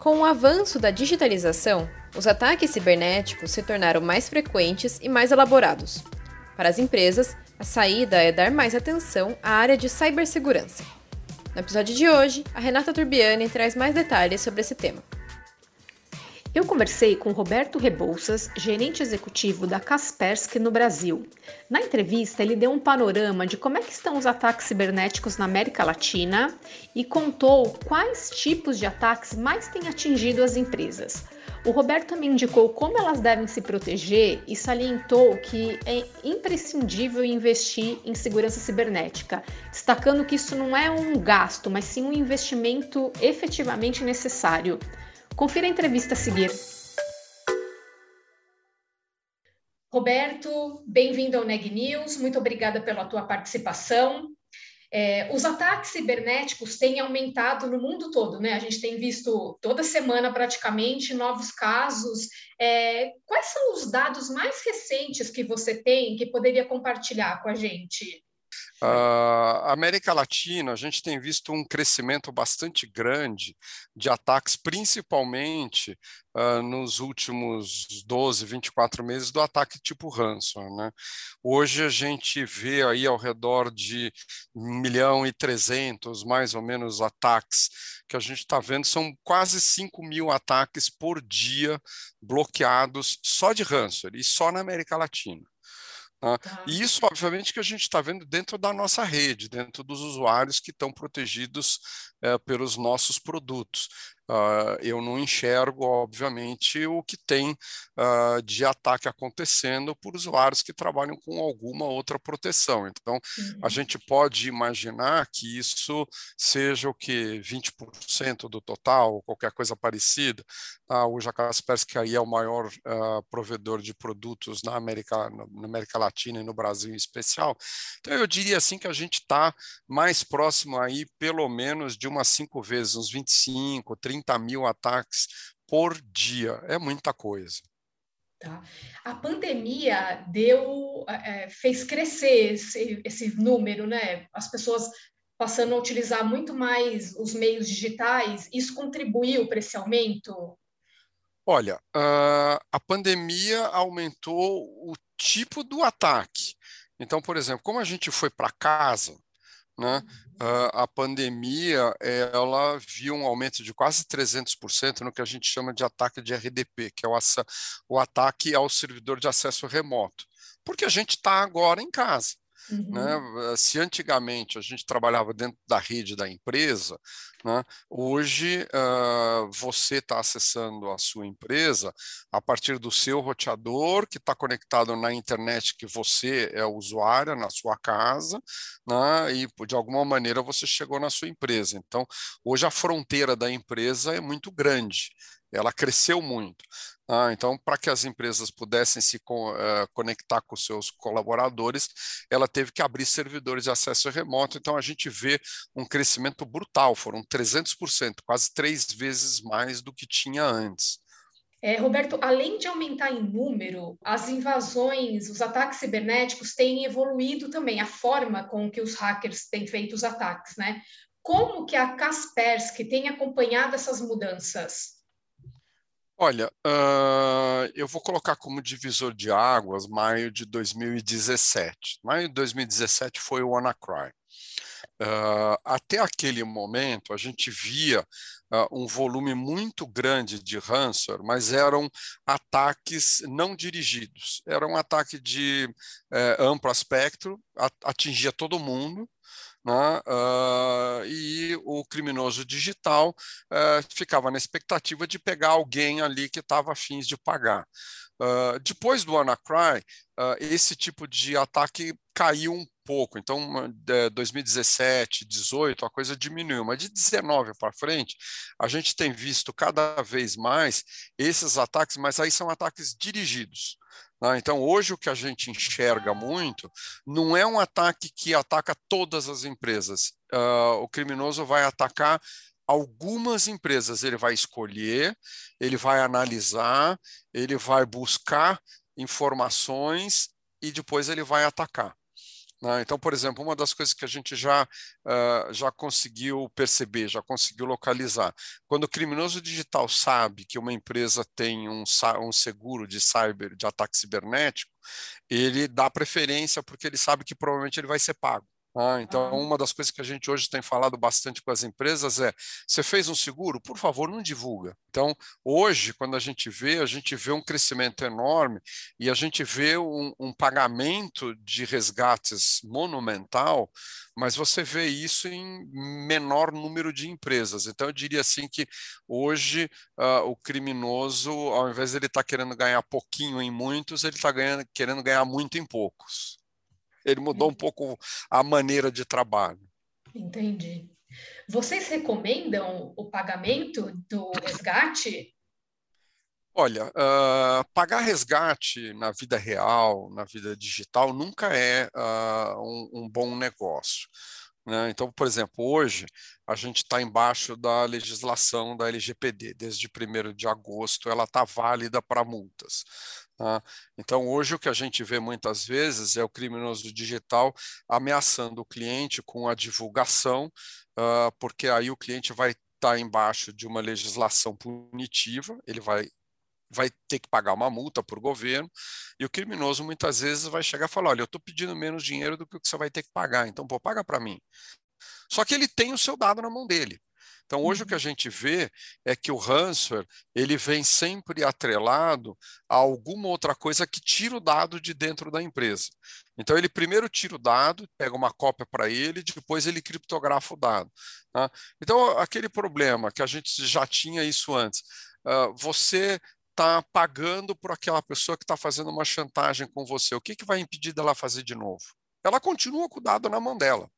Com o avanço da digitalização, os ataques cibernéticos se tornaram mais frequentes e mais elaborados. Para as empresas, a saída é dar mais atenção à área de cibersegurança. No episódio de hoje, a Renata Turbiani traz mais detalhes sobre esse tema. Eu conversei com Roberto Rebouças, gerente executivo da Kaspersky no Brasil. Na entrevista, ele deu um panorama de como é que estão os ataques cibernéticos na América Latina e contou quais tipos de ataques mais têm atingido as empresas. O Roberto também indicou como elas devem se proteger e salientou que é imprescindível investir em segurança cibernética, destacando que isso não é um gasto, mas sim um investimento efetivamente necessário. Confira a entrevista a seguir. Roberto, bem-vindo ao Neg News, muito obrigada pela tua participação. É, os ataques cibernéticos têm aumentado no mundo todo, né? A gente tem visto toda semana praticamente novos casos. É, quais são os dados mais recentes que você tem que poderia compartilhar com a gente? Uh, América Latina, a gente tem visto um crescimento bastante grande de ataques, principalmente uh, nos últimos 12, 24 meses, do ataque tipo ransom. Né? Hoje a gente vê aí ao redor de 1 milhão e 300, mais ou menos, ataques que a gente está vendo, são quase 5 mil ataques por dia bloqueados só de ransomware, e só na América Latina. Tá? Tá. E isso, obviamente, que a gente está vendo dentro da nossa rede, dentro dos usuários que estão protegidos é, pelos nossos produtos. Uh, eu não enxergo, obviamente, o que tem uh, de ataque acontecendo por usuários que trabalham com alguma outra proteção. Então, uhum. a gente pode imaginar que isso seja o que 20% do total, ou qualquer coisa parecida. Ah, o Kaspersky aí é o maior uh, provedor de produtos na América, na América Latina e no Brasil em especial. Então, eu diria assim que a gente está mais próximo aí, pelo menos, de umas cinco vezes, uns 25, 30 30 mil ataques por dia. É muita coisa. Tá. A pandemia deu, é, fez crescer esse, esse número, né? As pessoas passando a utilizar muito mais os meios digitais, isso contribuiu para esse aumento? Olha, uh, a pandemia aumentou o tipo do ataque. Então, por exemplo, como a gente foi para casa, né, a pandemia ela viu um aumento de quase 300% no que a gente chama de ataque de RDP, que é o, o ataque ao servidor de acesso remoto, porque a gente está agora em casa. Uhum. Né? Se antigamente a gente trabalhava dentro da rede da empresa, né? hoje uh, você está acessando a sua empresa a partir do seu roteador, que está conectado na internet, que você é usuária na sua casa, né? e de alguma maneira você chegou na sua empresa. Então, hoje a fronteira da empresa é muito grande ela cresceu muito. Ah, então, para que as empresas pudessem se co uh, conectar com seus colaboradores, ela teve que abrir servidores de acesso remoto. Então, a gente vê um crescimento brutal, foram 300%, quase três vezes mais do que tinha antes. É, Roberto, além de aumentar em número, as invasões, os ataques cibernéticos têm evoluído também, a forma com que os hackers têm feito os ataques, né? Como que a Kaspersky tem acompanhado essas mudanças? Olha, uh, eu vou colocar como divisor de águas maio de 2017. Maio de 2017 foi o WannaCry. Uh, até aquele momento, a gente via uh, um volume muito grande de ransomware, mas eram ataques não dirigidos. Era um ataque de uh, amplo espectro, atingia todo mundo, né? Uh, e o criminoso digital uh, ficava na expectativa de pegar alguém ali que estava afins de pagar. Uh, depois do WannaCry, esse tipo de ataque caiu um pouco. Então, de 2017, 18, a coisa diminuiu, mas de 19 para frente, a gente tem visto cada vez mais esses ataques, mas aí são ataques dirigidos. Né? Então, hoje o que a gente enxerga muito não é um ataque que ataca todas as empresas. Uh, o criminoso vai atacar algumas empresas, ele vai escolher, ele vai analisar, ele vai buscar informações e depois ele vai atacar. Né? Então, por exemplo, uma das coisas que a gente já, uh, já conseguiu perceber, já conseguiu localizar, quando o criminoso digital sabe que uma empresa tem um, um seguro de cyber, de ataque cibernético, ele dá preferência porque ele sabe que provavelmente ele vai ser pago. Ah, então, uma das coisas que a gente hoje tem falado bastante com as empresas é: você fez um seguro? Por favor, não divulga. Então, hoje, quando a gente vê, a gente vê um crescimento enorme e a gente vê um, um pagamento de resgates monumental, mas você vê isso em menor número de empresas. Então, eu diria assim que hoje uh, o criminoso, ao invés de ele estar tá querendo ganhar pouquinho em muitos, ele está querendo ganhar muito em poucos. Ele mudou um pouco a maneira de trabalho. Entendi. Vocês recomendam o pagamento do resgate? Olha, uh, pagar resgate na vida real, na vida digital, nunca é uh, um, um, bom negócio. Né? Então, por exemplo, hoje a gente está embaixo da legislação da LGPD. Desde 1 de agosto ela está válida para multas. Tá? Então, hoje o que a gente vê muitas vezes é o criminoso digital ameaçando o cliente com a divulgação, uh, porque aí o cliente vai estar tá embaixo de uma legislação punitiva, ele vai vai ter que pagar uma multa para o governo, e o criminoso muitas vezes vai chegar e falar, olha, eu estou pedindo menos dinheiro do que o que você vai ter que pagar, então, pô, paga para mim. Só que ele tem o seu dado na mão dele. Então, hoje o que a uhum. gente vê é que o ransomware ele vem sempre atrelado a alguma outra coisa que tira o dado de dentro da empresa. Então, ele primeiro tira o dado, pega uma cópia para ele, depois ele criptografa o dado. Tá? Então, aquele problema que a gente já tinha isso antes, uh, você está pagando por aquela pessoa que está fazendo uma chantagem com você. O que, que vai impedir dela fazer de novo? Ela continua com o dado na mão dela.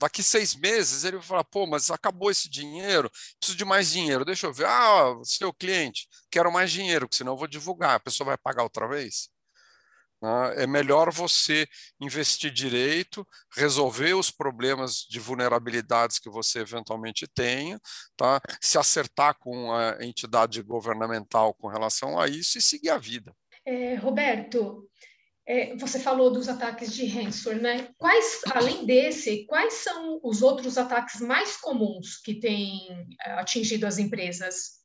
Daqui seis meses ele vai falar, pô, mas acabou esse dinheiro, preciso de mais dinheiro. Deixa eu ver. Ah, seu cliente, quero mais dinheiro, porque senão eu vou divulgar. A pessoa vai pagar outra vez? É melhor você investir direito, resolver os problemas de vulnerabilidades que você eventualmente tenha, tá? se acertar com a entidade governamental com relação a isso e seguir a vida. É, Roberto, é, você falou dos ataques de ransomware, né? Quais, além desse, quais são os outros ataques mais comuns que têm é, atingido as empresas?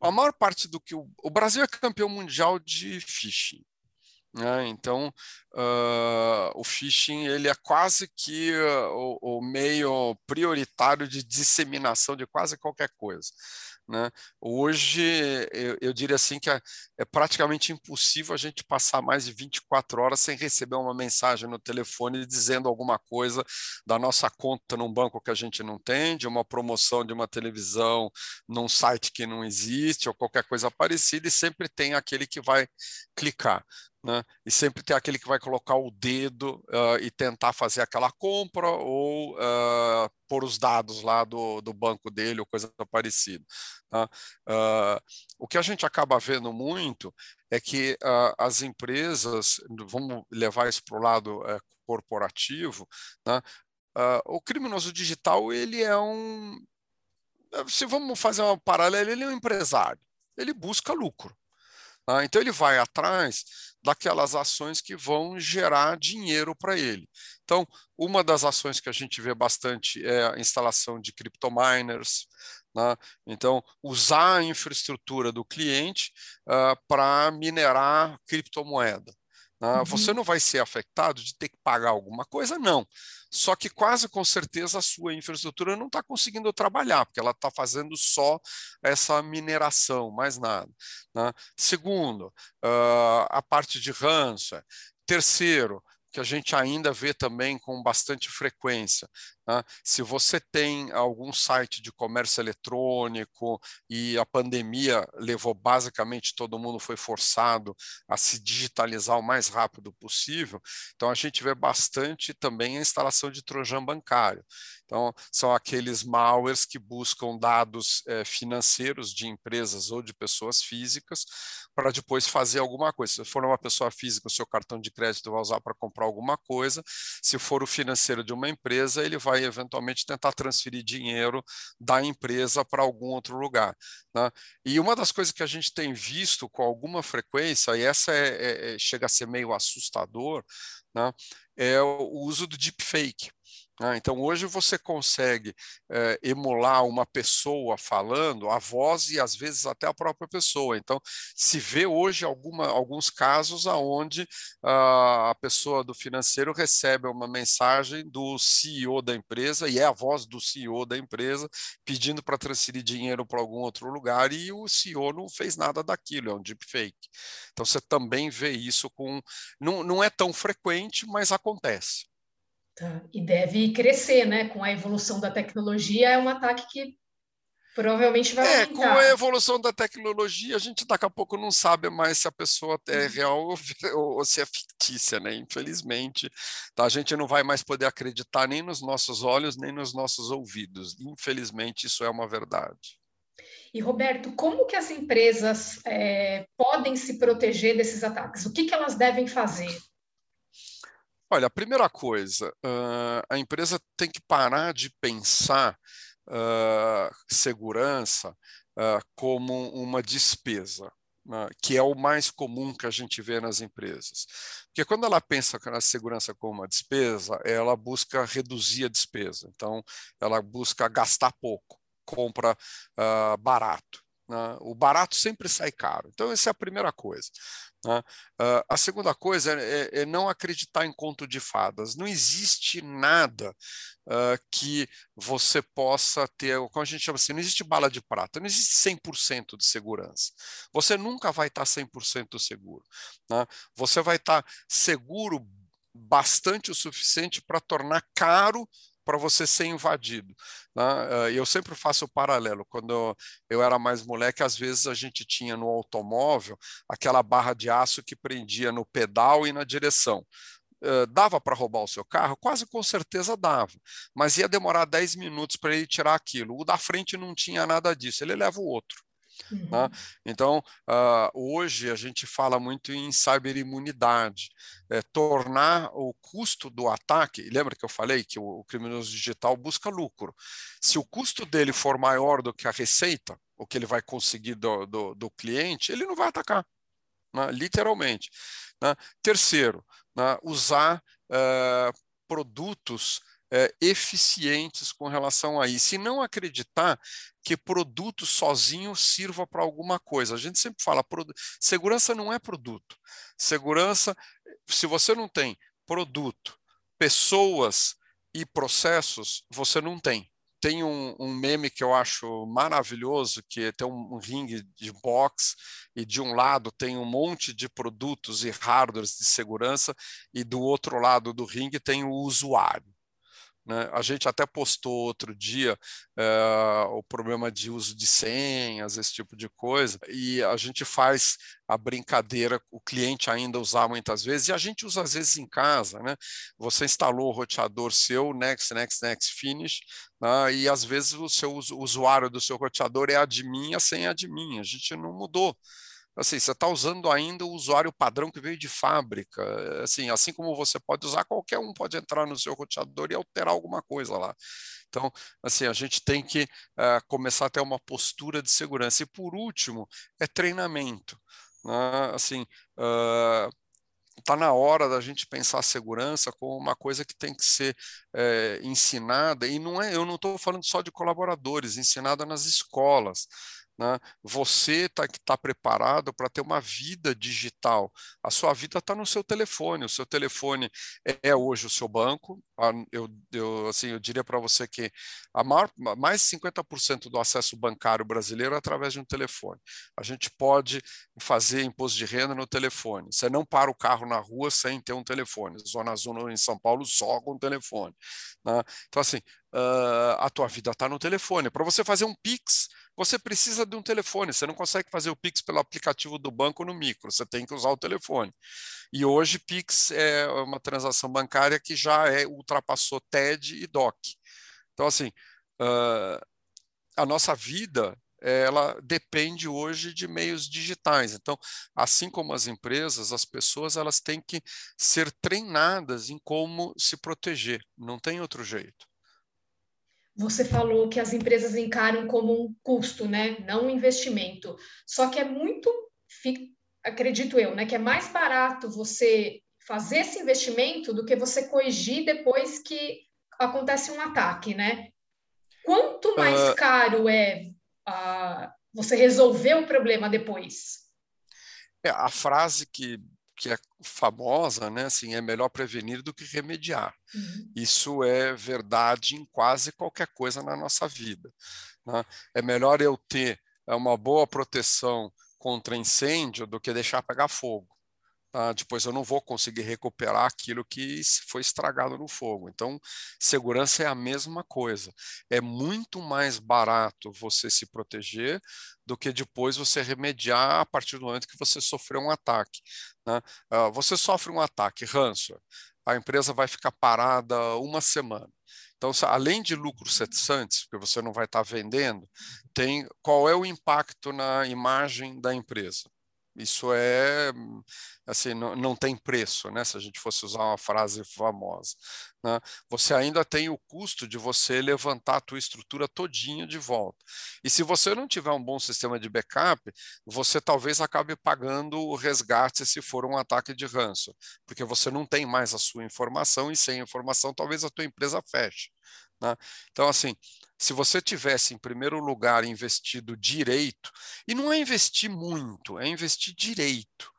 A maior parte do que o, o Brasil é campeão mundial de phishing. Né? Então, uh, o phishing ele é quase que uh, o, o meio prioritário de disseminação de quase qualquer coisa. Né? Hoje, eu, eu, diria assim que é, é, praticamente impossível a gente passar mais de 24 horas sem receber uma mensagem no telefone dizendo alguma coisa da nossa conta num banco que a gente não tem, de uma promoção de uma televisão num site que não existe, ou qualquer coisa parecida, e sempre tem aquele que vai clicar. Né? E sempre tem aquele que vai colocar o dedo uh, e tentar fazer aquela compra ou uh, pôr os dados lá do, do banco dele ou coisa parecida. Tá? Uh, o que a gente acaba vendo muito é que as empresas, vamos levar isso para o lado eh, corporativo, né? o criminoso digital ele é um, se vamos fazer uma paralela, ele é um empresário, ele busca lucro. Tá? Então ele vai atrás daquelas ações que vão gerar dinheiro para ele. Então, uma das ações que a gente vê bastante é a instalação de criptominers. Né? Então, usar a infraestrutura do cliente uh, para minerar criptomoeda. Né? Uhum. Você não vai ser afetado de ter que pagar alguma coisa, não. Só que quase com certeza a sua infraestrutura não está conseguindo trabalhar, porque ela está fazendo só essa mineração, mais nada. Né? Segundo, uh, a parte de ransomware. Terceiro, que a gente ainda vê também com bastante frequência, né? Se você tem algum site de comércio eletrônico e a pandemia levou basicamente todo mundo foi forçado a se digitalizar o mais rápido possível, então a gente vê bastante também a instalação de trojan bancário. Então, são aqueles malwares que buscam dados é, financeiros de empresas ou de pessoas físicas para depois fazer alguma coisa. Se for uma pessoa física, o seu cartão de crédito vai usar para comprar alguma coisa. Se for o financeiro de uma empresa, ele vai eventualmente tentar transferir dinheiro da empresa para algum outro lugar. Né? E uma das coisas que a gente tem visto com alguma frequência, e essa é, é, é chega a ser meio assustador, né? é o uso do deepfake. Ah, então, hoje você consegue é, emular uma pessoa falando, a voz e às vezes até a própria pessoa. Então, se vê hoje alguma, alguns casos onde ah, a pessoa do financeiro recebe uma mensagem do CEO da empresa, e é a voz do CEO da empresa, pedindo para transferir dinheiro para algum outro lugar, e o CEO não fez nada daquilo, é um deepfake. Então, você também vê isso com. Não, não é tão frequente, mas acontece. Tá. E deve crescer, né? Com a evolução da tecnologia, é um ataque que provavelmente vai é, aumentar. Com a evolução da tecnologia, a gente daqui a pouco não sabe mais se a pessoa é uhum. real ou, ou, se é fictícia, né? Infelizmente, tá? a gente não vai mais poder acreditar nem nos nossos olhos, nem nos nossos ouvidos. Infelizmente, isso é uma verdade. E Roberto, como que as empresas é, podem se proteger desses ataques? O que, que elas devem fazer? Olha, a primeira coisa, uh, a empresa tem que parar de pensar uh, segurança uh, como uma despesa. Né, que é o mais comum que a gente vê nas empresas. Porque quando ela pensa na segurança como uma despesa, ela busca reduzir a despesa. Então, ela busca gastar pouco, compra barato. Né? O barato sempre sai caro. Então, essa é a primeira coisa. Né? Uh, a segunda coisa é, é, é, não acreditar em conto de fadas. Não existe nada uh, que você possa ter, como a gente chama assim, não existe bala de prata, não existe 100% de segurança. Você nunca vai estar 100% seguro. Né? Você vai estar seguro bastante o suficiente para tornar caro para você ser invadido. Né? Ah, eu sempre faço o paralelo. Quando eu era mais moleque, às vezes a gente tinha no automóvel aquela barra de aço que prendia no pedal e na direção. Uh, dava para roubar o seu carro? Quase com certeza dava, mas ia demorar 10 minutos para ele tirar aquilo. O da frente não tinha nada disso, ele leva o outro. Né? Uhum. Né? Então, uh, hoje a gente fala muito em cyberimunidade, é, tornar o custo do ataque, lembra que eu falei que o, o criminoso digital busca lucro, se o custo dele for maior do que a receita, o que ele vai conseguir do, do, do cliente, ele não vai atacar, né? literalmente. Né? Terceiro, né? usar uh, produtos é, eficientes com relação a isso. E não acreditar que produto sozinho sirva para alguma coisa. A gente sempre fala, segurança não é produto. Segurança, se você não tem produto, pessoas e processos, você não tem. Tem um, um meme que eu acho maravilhoso, que tem um, um ringue de boxe e de um lado tem um monte de produtos e hardwares de segurança e do outro lado do ringue tem o usuário. Né? A gente até postou outro dia é, o problema de uso de senhas, esse tipo de coisa, e a gente faz a brincadeira, o cliente ainda usar muitas vezes, e a gente usa às vezes em casa. Né? Você instalou o roteador seu, next, next, next, finish, né? e às vezes o seu usuário do seu roteador é admin, a senha é admin, a gente não mudou assim, você está usando ainda o usuário padrão que veio de fábrica. Assim, assim como você pode usar, qualquer um pode entrar no seu roteador e alterar alguma coisa lá. Então, assim, a gente tem que uh, começar a ter uma postura de segurança. E por último, é treinamento. Né? Assim, uh, está na hora da gente pensar a segurança como uma coisa que tem que ser é, ensinada, e não é, eu não estou falando só de colaboradores, ensinada nas escolas. Né? Você tá, está preparado para ter uma vida digital. A sua vida está no seu telefone. O seu telefone é, é hoje o seu banco. Eu, eu, assim, eu diria para você que a maior, mais de 50% do acesso bancário brasileiro é através de um telefone. A gente pode fazer imposto de renda no telefone. Você não para o carro na rua sem ter um telefone. Zona Azul em São Paulo só com telefone. Né? Então, assim, uh, a tua vida está no telefone. Para você fazer um Pix, você precisa de um telefone. Você não consegue fazer o Pix pelo aplicativo do banco no micro, você tem que usar o telefone. E hoje Pix é uma transação bancária que já é, ultrapassou TED e DOC. Então, assim, uh, a nossa vida ela depende hoje de meios digitais. Então, assim como as empresas, as pessoas elas têm que ser treinadas em como se proteger. Não tem outro jeito. Você falou que as empresas encaram como um custo, né? Não um investimento. Só que é muito, acredito eu, né? Que é mais barato você fazer esse investimento do que você corrigir depois que acontece um ataque, né? Quanto mais uh... caro é uh, você resolver o problema depois? É, a frase que que é famosa, né? Assim, é melhor prevenir do que remediar. Uhum. Isso é verdade em quase qualquer coisa na nossa vida. Né? É melhor eu ter é, uma boa proteção contra incêndio do que deixar pegar fogo. Tá? Depois eu não vou conseguir recuperar aquilo que foi estragado no fogo. Então, segurança é a mesma coisa. É muito mais barato você se proteger do que depois você remediar a partir do momento que você sofreu um ataque. Né? Uh, você sofre um ataque, ransomware, a empresa vai ficar parada uma semana. Então, além de lucros cessantes, porque você não vai estar vendendo, tem qual é o impacto na imagem da empresa? Isso é, assim, não, não tem preço, né? Se a gente fosse usar uma frase famosa. Né? Você ainda tem o custo de você levantar a tua estrutura todinha de volta. E se você não tiver um bom sistema de backup, você talvez acabe pagando o resgate se for um ataque de ranço, porque você não tem mais a sua informação e sem informação talvez a tua empresa feche. Né? Então, assim, se você tivesse, em primeiro lugar, investido direito, e não é investir muito, é investir direito.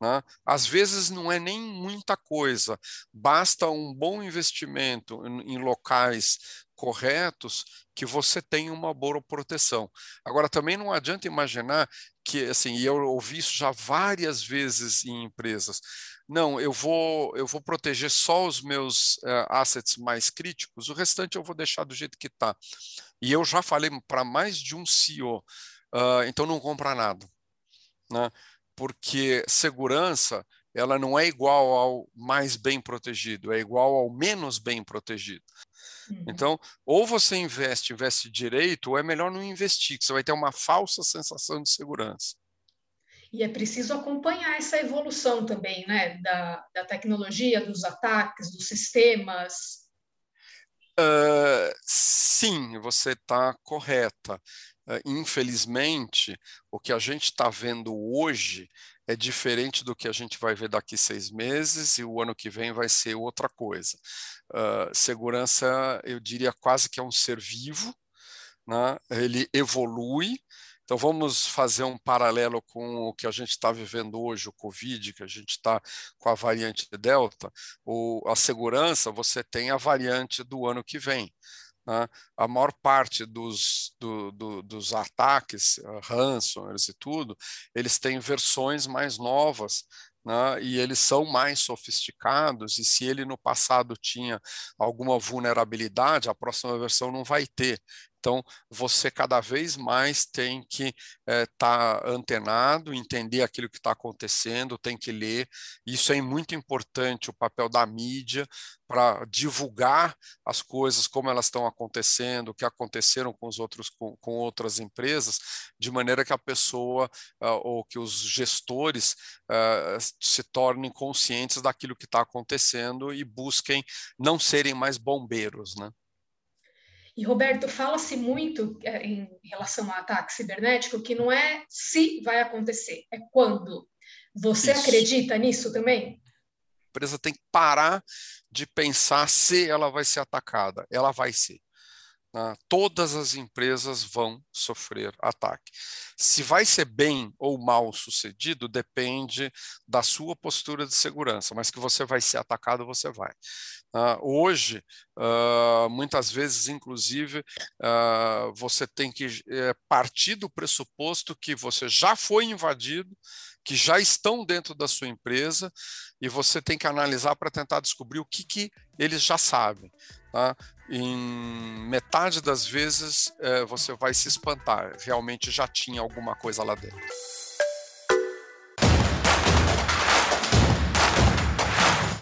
Né? Às vezes não é nem muita coisa, basta um bom investimento em, em locais corretos que você tem uma boa proteção. Agora, também não adianta imaginar que, assim, e eu ouvi isso já várias vezes em empresas, não, eu vou, eu vou proteger só os meus uh, assets mais críticos, o restante eu vou deixar do jeito que está. E eu já falei para mais de um CEO, uh, ah, então não compra nada. Né? Porque segurança ela não é igual ao mais bem protegido, é igual ao menos bem protegido. Uhum. Então, ou você investe, investe direito, ou é melhor não investir, que você vai ter uma falsa sensação de segurança. E é preciso acompanhar essa evolução também, né, da, da tecnologia, dos ataques, dos sistemas. Uh, sim, você está correta. Uh, infelizmente, o que a gente está vendo hoje é diferente do que a gente vai ver daqui seis meses e o ano que vem vai ser outra coisa. Uh, segurança, eu diria quase que é um ser vivo, né? ele evolui, então, vamos fazer um paralelo com o que a gente está vivendo hoje, o Covid, que a gente está com a variante Delta. O, a segurança, você tem a variante do ano que vem. Né? A maior parte dos, do, do, dos ataques, uh, ransomwares e tudo, eles têm versões mais novas né, e eles são mais sofisticados, e se ele no passado tinha alguma vulnerabilidade, a próxima versão não vai ter. Então, você cada vez mais tem que estar é, tá antenado, entender aquilo que está acontecendo, tem que ler. Isso é muito importante, o papel da mídia para divulgar as coisas, como elas estão acontecendo, o que aconteceram com os outros, com, com outras empresas, de maneira que a pessoa uh, ou que os gestores uh, se tornem conscientes daquilo que está acontecendo e busquem não serem mais bombeiros, né? E, Roberto, fala-se muito é, em relação ao ataque cibernético que não é se vai acontecer, é quando. Você Isso. acredita nisso também? A empresa tem que parar de pensar se ela vai ser atacada. Ela vai ser. Né, todas as empresas vão sofrer ataque. Se vai ser bem ou mal sucedido depende da sua postura de segurança, mas que você vai ser atacado, você vai. Uh, hoje, uh, muitas vezes, inclusive, uh, você tem que uh, partir do pressuposto que você já foi invadido, que já estão dentro da sua empresa, e você tem que analisar para tentar descobrir o que, que eles já sabem. Tá? Em metade das vezes, uh, você vai se espantar, realmente já tinha alguma coisa lá dentro.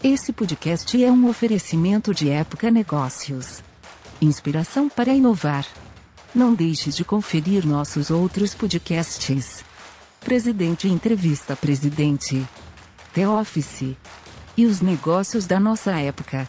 Esse podcast é um oferecimento de Época Negócios. Inspiração para inovar. Não deixe de conferir nossos outros podcasts. Presidente Entrevista Presidente. The Office. E os negócios da nossa época.